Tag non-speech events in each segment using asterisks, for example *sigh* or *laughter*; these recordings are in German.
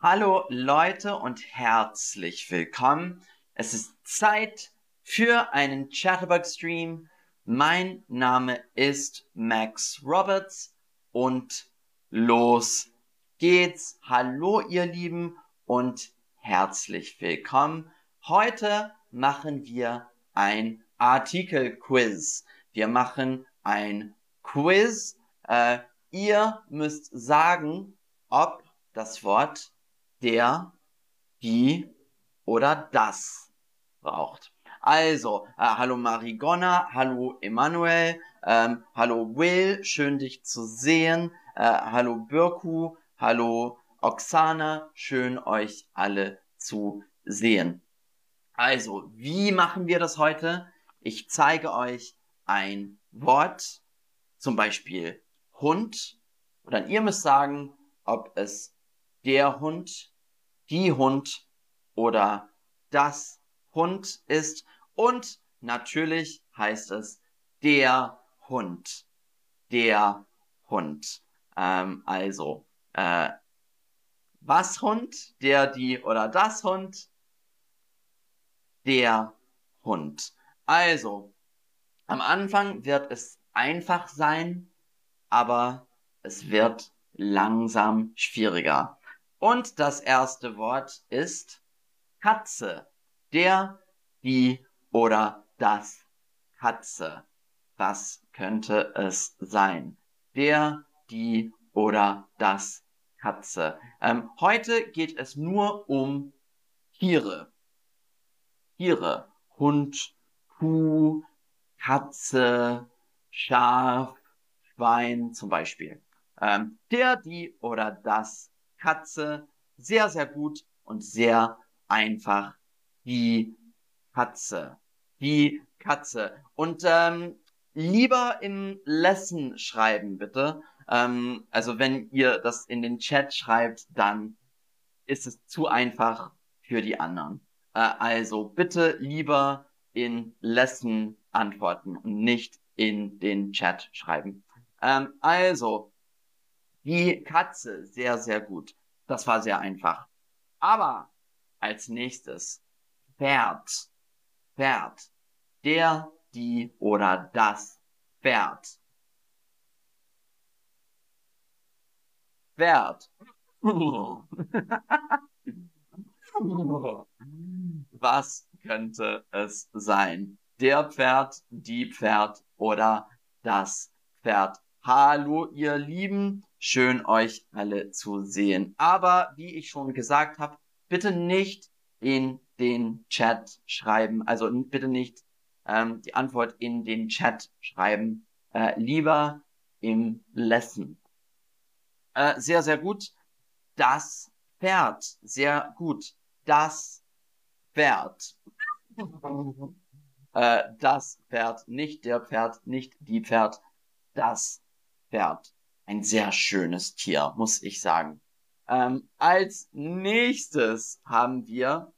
Hallo Leute und herzlich willkommen. Es ist Zeit für einen Chatterbug Stream. Mein Name ist Max Roberts und los geht's. Hallo ihr Lieben und herzlich willkommen. Heute machen wir ein Artikel-Quiz. Wir machen ein Quiz. Äh, ihr müsst sagen, ob das Wort der, die oder das braucht. Also, äh, hallo Marigonna, hallo Emanuel, ähm, hallo Will, schön dich zu sehen, äh, hallo Birku, hallo Oksana, schön euch alle zu sehen. Also, wie machen wir das heute? Ich zeige euch ein Wort, zum Beispiel Hund, und dann ihr müsst sagen, ob es der Hund, die Hund oder das Hund ist. Und natürlich heißt es der Hund. Der Hund. Ähm, also, äh, was Hund, der, die oder das Hund, der Hund. Also, am Anfang wird es einfach sein, aber es wird langsam schwieriger. Und das erste Wort ist Katze. Der, die oder das Katze. Was könnte es sein? Der, die oder das Katze. Ähm, heute geht es nur um Tiere. Tiere. Hund, Kuh, Katze, Schaf, Schwein zum Beispiel. Ähm, der, die oder das Katze. Sehr, sehr gut und sehr einfach. Die Katze. Die Katze. Und ähm, lieber im Lesson schreiben, bitte. Ähm, also wenn ihr das in den Chat schreibt, dann ist es zu einfach für die anderen. Äh, also bitte lieber in Lesson antworten und nicht in den Chat schreiben. Ähm, also, die Katze, sehr, sehr gut. Das war sehr einfach. Aber als nächstes Pferd. Pferd. Der, die oder das Pferd. Pferd. *laughs* Was könnte es sein? Der Pferd, die Pferd oder das Pferd. Hallo, ihr Lieben. Schön euch alle zu sehen. Aber wie ich schon gesagt habe, bitte nicht in den Chat schreiben. Also bitte nicht ähm, die Antwort in den Chat schreiben. Äh, lieber im Lesson. Äh, sehr, sehr gut. Das Pferd. Sehr gut. Das Pferd. *laughs* äh, das Pferd. Nicht der Pferd, nicht die Pferd. Das Pferd ein sehr schönes Tier, muss ich sagen. Ähm, als nächstes haben wir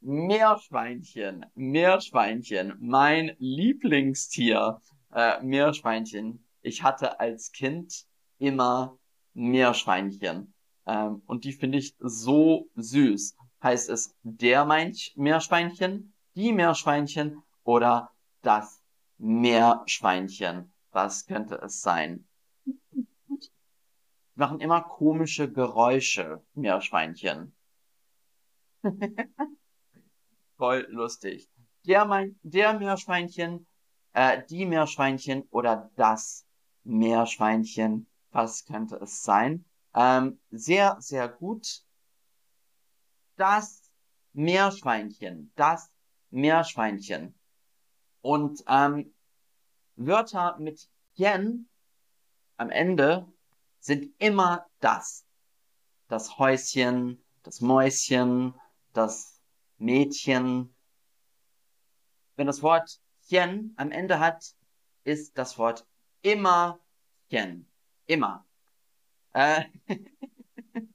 Meerschweinchen. Meerschweinchen, mein Lieblingstier. Äh, Meerschweinchen. Ich hatte als Kind immer Meerschweinchen. Ähm, und die finde ich so süß. Heißt es der Meerschweinchen, die Meerschweinchen oder das Meerschweinchen? Was könnte es sein? Machen immer komische Geräusche, Meerschweinchen. *laughs* Voll lustig. Der, mein, der Meerschweinchen, äh, die Meerschweinchen oder das Meerschweinchen, was könnte es sein? Ähm, sehr, sehr gut. Das Meerschweinchen, das Meerschweinchen. Und ähm, Wörter mit jen am Ende sind immer das. Das Häuschen, das Mäuschen, das Mädchen. Wenn das Wort chen am Ende hat, ist das Wort immer chen. Immer. Äh, *laughs*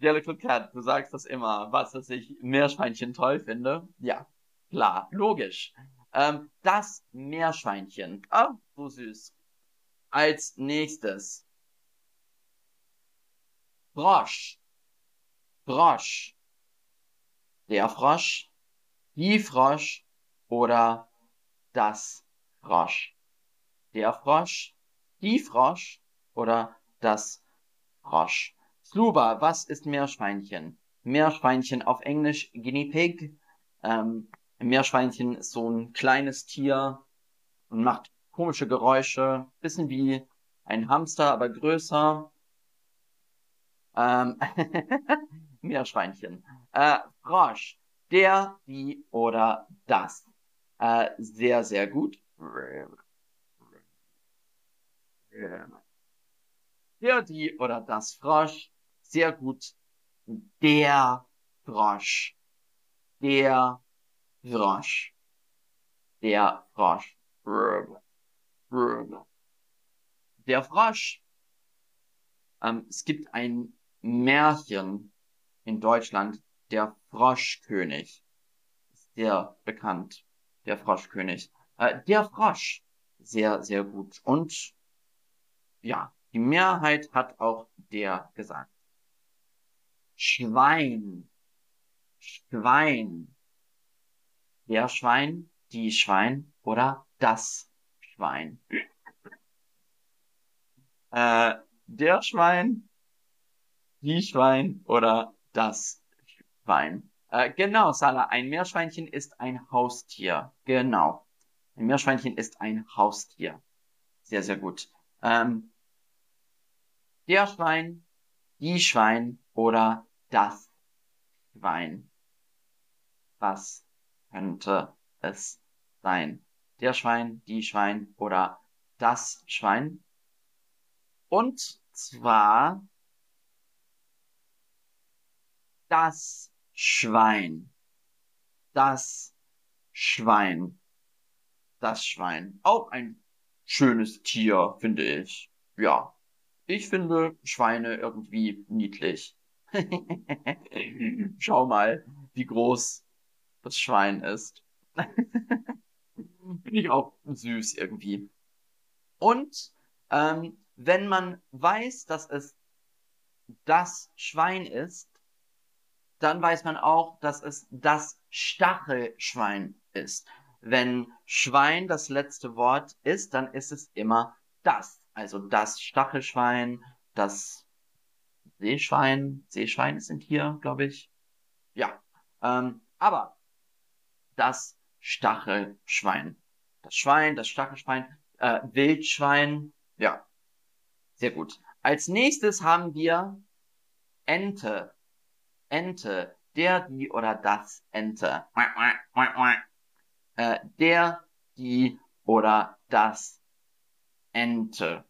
Jellicle Cat, du sagst das immer, was, dass ich Meerschweinchen toll finde. Ja, klar, logisch. Ähm, das Meerschweinchen. Oh, so süß als nächstes Frosch, Frosch, der Frosch, die Frosch oder das Frosch. Der Frosch, die Frosch oder das Frosch. Sluba, was ist Meerschweinchen? Meerschweinchen auf Englisch Guinea Pig. Ähm, Meerschweinchen ist so ein kleines Tier und macht komische Geräusche. Bisschen wie ein Hamster, aber größer. Ähm, *laughs* Meerschweinchen. Äh, Frosch. Der, die oder das. Äh, sehr, sehr gut. Der, die oder das Frosch. Sehr gut. Der Frosch. Der Frosch. Der Frosch. Der Frosch. Ähm, es gibt ein Märchen in Deutschland, der Froschkönig. Ist sehr bekannt, der Froschkönig. Äh, der Frosch. Sehr, sehr gut. Und ja, die Mehrheit hat auch der gesagt. Schwein. Schwein. Der Schwein, die Schwein oder das Schwein. Äh, der Schwein, die Schwein oder das Schwein. Äh, genau, Salah, ein Meerschweinchen ist ein Haustier. Genau. Ein Meerschweinchen ist ein Haustier. Sehr, sehr gut. Ähm, der Schwein, die Schwein oder das Schwein. Was könnte es sein? Der Schwein, die Schwein oder das Schwein? Und zwar das Schwein. Das Schwein. Das Schwein. Auch ein schönes Tier, finde ich. Ja. Ich finde Schweine irgendwie niedlich. *laughs* Schau mal, wie groß das Schwein ist. *laughs* Finde ich auch süß irgendwie. Und ähm, wenn man weiß, dass es das Schwein ist, dann weiß man auch, dass es das Stachelschwein ist. Wenn Schwein das letzte Wort ist, dann ist es immer das. Also das Stachelschwein, das Seeschwein. Seeschweine sind hier, glaube ich. Ja. Ähm, aber das Stachelschwein. Das Schwein, das Stachelschwein, äh, Wildschwein. Ja. Sehr gut. Als nächstes haben wir Ente. Ente. Der, die oder das Ente. Äh, der, die oder das Ente.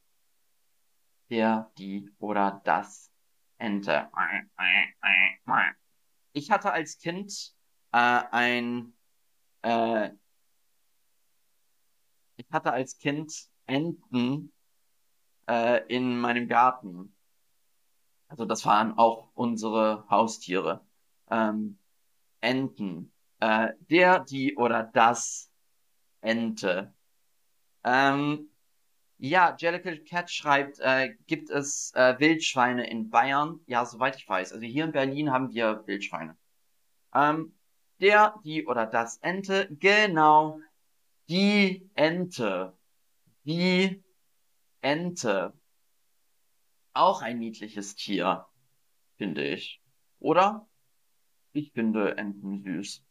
Der, die oder das Ente. Ich hatte als Kind äh, ein äh, ich hatte als Kind Enten äh, in meinem Garten. Also das waren auch unsere Haustiere. Ähm, Enten. Äh, der, die oder das Ente. Ähm, ja, Jellicle Cat schreibt, äh, gibt es äh, Wildschweine in Bayern? Ja, soweit ich weiß. Also hier in Berlin haben wir Wildschweine. Ähm, der, die oder das Ente, genau, die Ente. Die Ente. Auch ein niedliches Tier, finde ich. Oder? Ich finde Enten süß.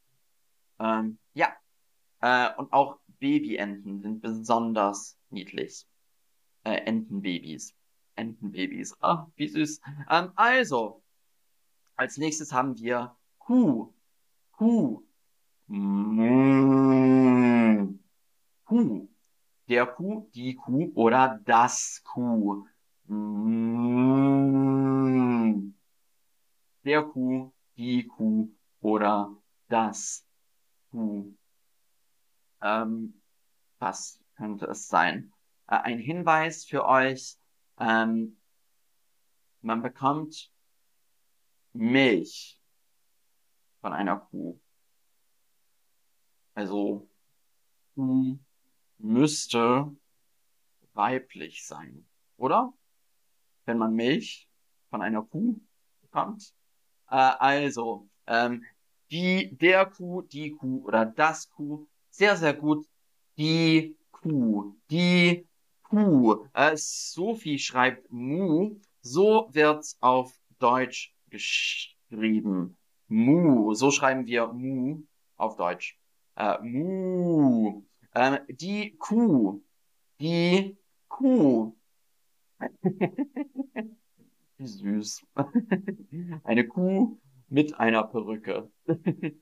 Ähm, ja. Äh, und auch Babyenten sind besonders niedlich. Äh, Entenbabys. Entenbabys. Ah, wie süß. Ähm, also, als nächstes haben wir Kuh. Kuh. Mm. Kuh. Der Kuh, die Kuh oder das Kuh. Mm. Der Kuh, die Kuh oder das Kuh. Ähm, was könnte es sein? Äh, ein Hinweis für euch. Ähm, man bekommt Milch von einer Kuh. Also Kuh müsste weiblich sein, oder? Wenn man Milch von einer Kuh kommt. Äh, also, ähm, die, der Kuh, die Kuh oder das Kuh. Sehr, sehr gut. Die Kuh, die Kuh. Äh, Sophie schreibt Mu. So wird's auf Deutsch geschrieben. Mu. So schreiben wir Mu auf Deutsch. Äh, Mu. Äh, die Kuh. Die Kuh. *laughs* Wie süß. *laughs* Eine Kuh mit einer Perücke. *laughs*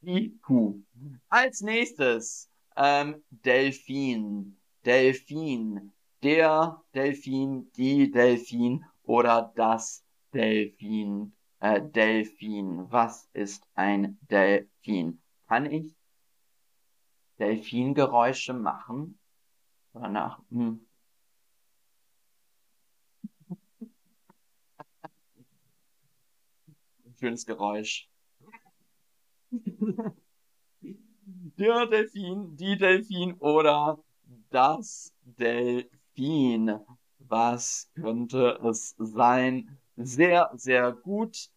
Die Kuh. Als nächstes ähm, Delfin. Delfin. Der Delfin, die Delfin oder das Delfin. Äh, Delfin. Was ist ein Delfin? Kann ich Delfingeräusche machen? Oder nach? Hm. schönes Geräusch. Der Delfin, die Delfin oder das Delfin. Was könnte es sein? Sehr, sehr gut.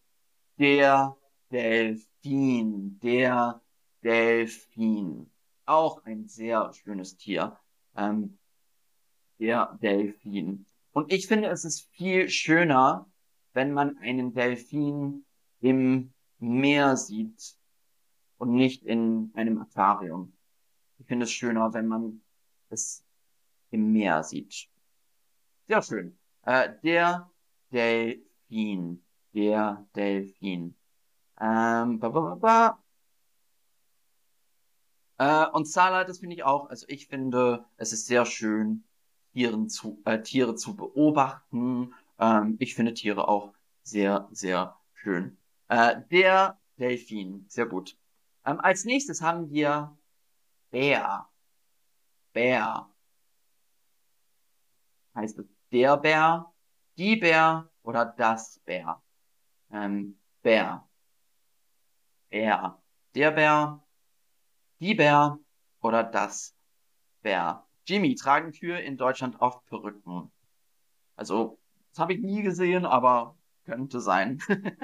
Der Delfin, der Delfin. Auch ein sehr schönes Tier. Ähm, der Delfin. Und ich finde, es ist viel schöner, wenn man einen Delfin im Meer sieht und nicht in einem Aquarium. Ich finde es schöner, wenn man es im Meer sieht. Sehr schön. Äh, der Delfin. Der Delfin. Ähm, ba, ba, ba, ba. Äh, und Salah, das finde ich auch. Also ich finde, es ist sehr schön, Tieren zu, äh, Tiere zu beobachten. Ähm, ich finde Tiere auch sehr, sehr schön. Äh, der Delfin. Sehr gut. Ähm, als nächstes haben wir Bär. Bär. Heißt es der Bär, die Bär oder das Bär? Ähm, Bär. Bär. Der Bär, die Bär oder das Bär? Jimmy, tragen Kühe in Deutschland oft Perücken? Also, das habe ich nie gesehen, aber könnte sein. *laughs*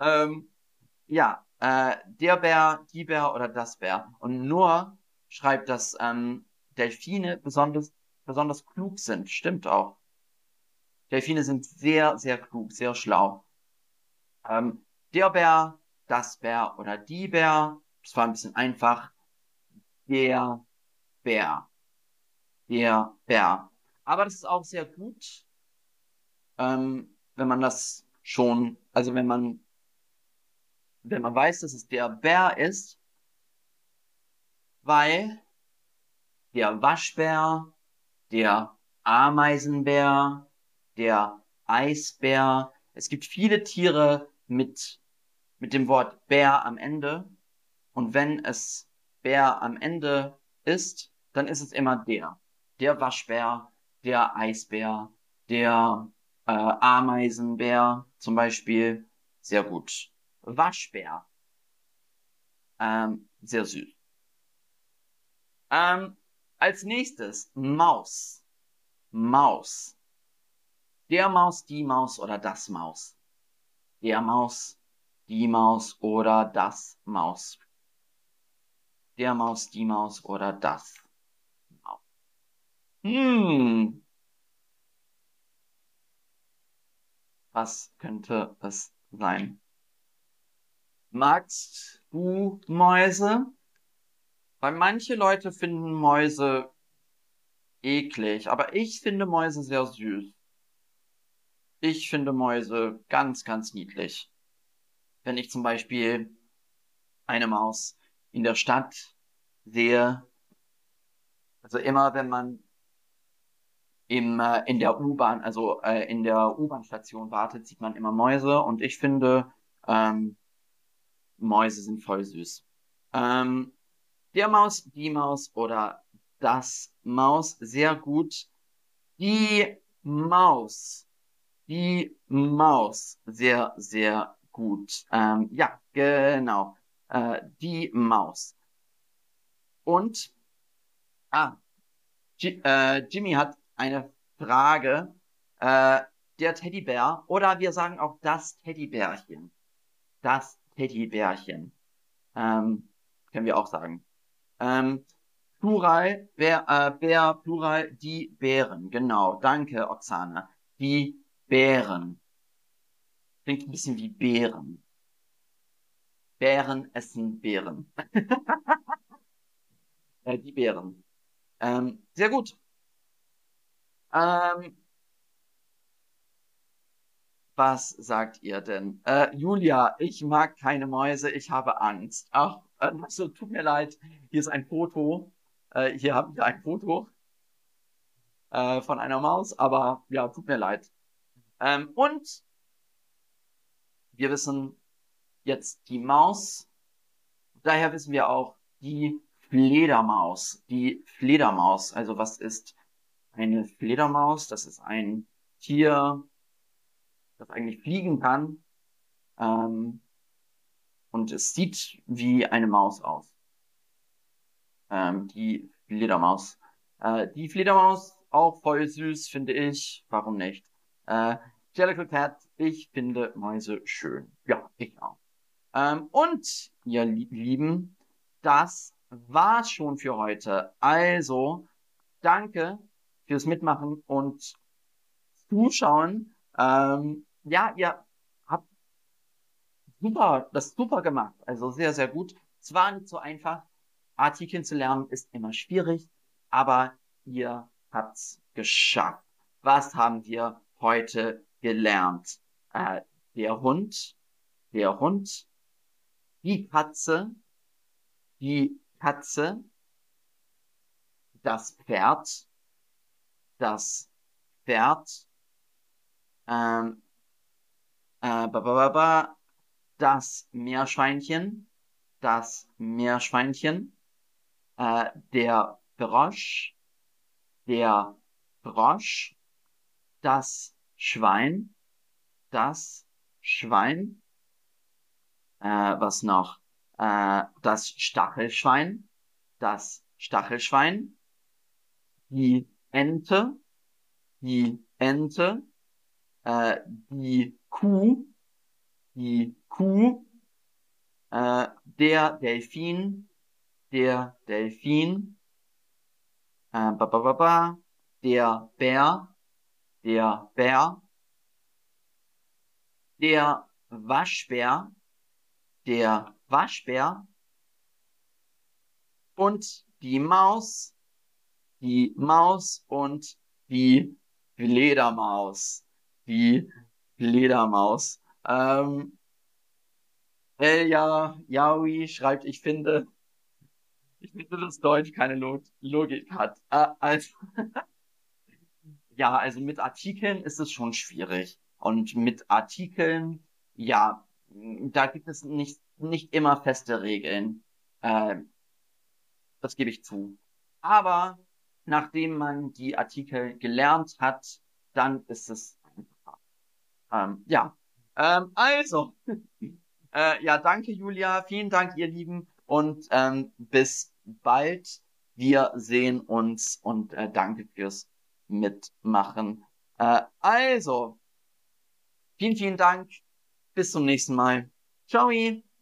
Ähm, ja, äh, der Bär, die Bär oder das Bär. Und Noah schreibt, dass ähm, Delfine besonders, besonders klug sind. Stimmt auch. Delfine sind sehr, sehr klug, sehr schlau. Ähm, der Bär, das Bär oder die Bär. Das war ein bisschen einfach. Der Bär. Der Bär. Aber das ist auch sehr gut, ähm, wenn man das schon, also wenn man wenn man weiß, dass es der Bär ist, weil der Waschbär, der Ameisenbär, der Eisbär, es gibt viele Tiere mit, mit dem Wort Bär am Ende. Und wenn es Bär am Ende ist, dann ist es immer der. Der Waschbär, der Eisbär, der äh, Ameisenbär zum Beispiel. Sehr gut. Waschbär. Ähm, sehr süß. Ähm, als nächstes Maus. Maus. Der Maus, die Maus oder das Maus. Der Maus, die Maus oder das Maus. Der Maus, die Maus oder das Maus. Hm. Was könnte es sein? Magst du Mäuse? Weil manche Leute finden Mäuse eklig, aber ich finde Mäuse sehr süß. Ich finde Mäuse ganz, ganz niedlich. Wenn ich zum Beispiel eine Maus in der Stadt sehe, also immer wenn man im, äh, in der U-Bahn, also äh, in der U-Bahn-Station wartet, sieht man immer Mäuse und ich finde, ähm, Mäuse sind voll süß. Ähm, der Maus, die Maus oder das Maus, sehr gut. Die Maus, die Maus, sehr, sehr gut. Ähm, ja, genau. Äh, die Maus. Und, ah, G äh, Jimmy hat eine Frage. Äh, der Teddybär oder wir sagen auch das Teddybärchen. Das Teddybärchen. Ähm, können wir auch sagen. Ähm, Plural, Bär, äh, Bär, Plural, die Bären. Genau, danke, Oksana. Die Bären. Klingt ein bisschen wie Bären. Bären essen Bären. *laughs* äh, die Bären. Ähm, sehr gut. Ähm, was sagt ihr denn? Äh, Julia, ich mag keine Mäuse, ich habe Angst. Ach, also tut mir leid, hier ist ein Foto. Äh, hier haben wir ein Foto äh, von einer Maus, aber ja, tut mir leid. Ähm, und wir wissen jetzt die Maus. Daher wissen wir auch die Fledermaus. Die Fledermaus. Also was ist eine Fledermaus? Das ist ein Tier, das eigentlich fliegen kann. Ähm, und es sieht wie eine Maus aus. Ähm, die Fledermaus. Äh, die Fledermaus auch voll süß, finde ich. Warum nicht? Äh, Jellicle Cat, ich finde Mäuse schön. Ja, ich auch. Ähm, und, ihr Lieben, das war's schon für heute. Also, danke fürs Mitmachen und Zuschauen. Ähm, ja, ihr super, das super gemacht. Also sehr, sehr gut. Zwar nicht so einfach. Artikeln zu lernen ist immer schwierig, aber ihr habt's geschafft. Was haben wir heute gelernt? Äh, der Hund, der Hund, die Katze, die Katze, das Pferd, das Pferd, ähm, äh, ba, ba, ba, das Meerschweinchen, das Meerschweinchen, äh, der Frosch, der Frosch, das Schwein, das Schwein, äh, was noch? Äh, das Stachelschwein, das Stachelschwein, die Ente, die Ente, äh, die Kuh, die Kuh, äh, der Delfin, der Delfin, äh, ba, ba, ba, ba, der Bär, der Bär, der Waschbär, der Waschbär und die Maus, die Maus und die Fledermaus, die Fledermaus. Ähm, Elja Yaoi schreibt, ich finde, ich finde, dass Deutsch keine Log Logik hat. Äh, also, *laughs* ja, also mit Artikeln ist es schon schwierig. Und mit Artikeln, ja, da gibt es nicht, nicht immer feste Regeln. Äh, das gebe ich zu. Aber nachdem man die Artikel gelernt hat, dann ist es einfacher. Ähm, ja, ähm, also, *laughs* äh, ja, danke Julia, vielen Dank ihr Lieben und ähm, bis bald. Wir sehen uns und äh, danke fürs Mitmachen. Äh, also, vielen, vielen Dank. Bis zum nächsten Mal. Ciao.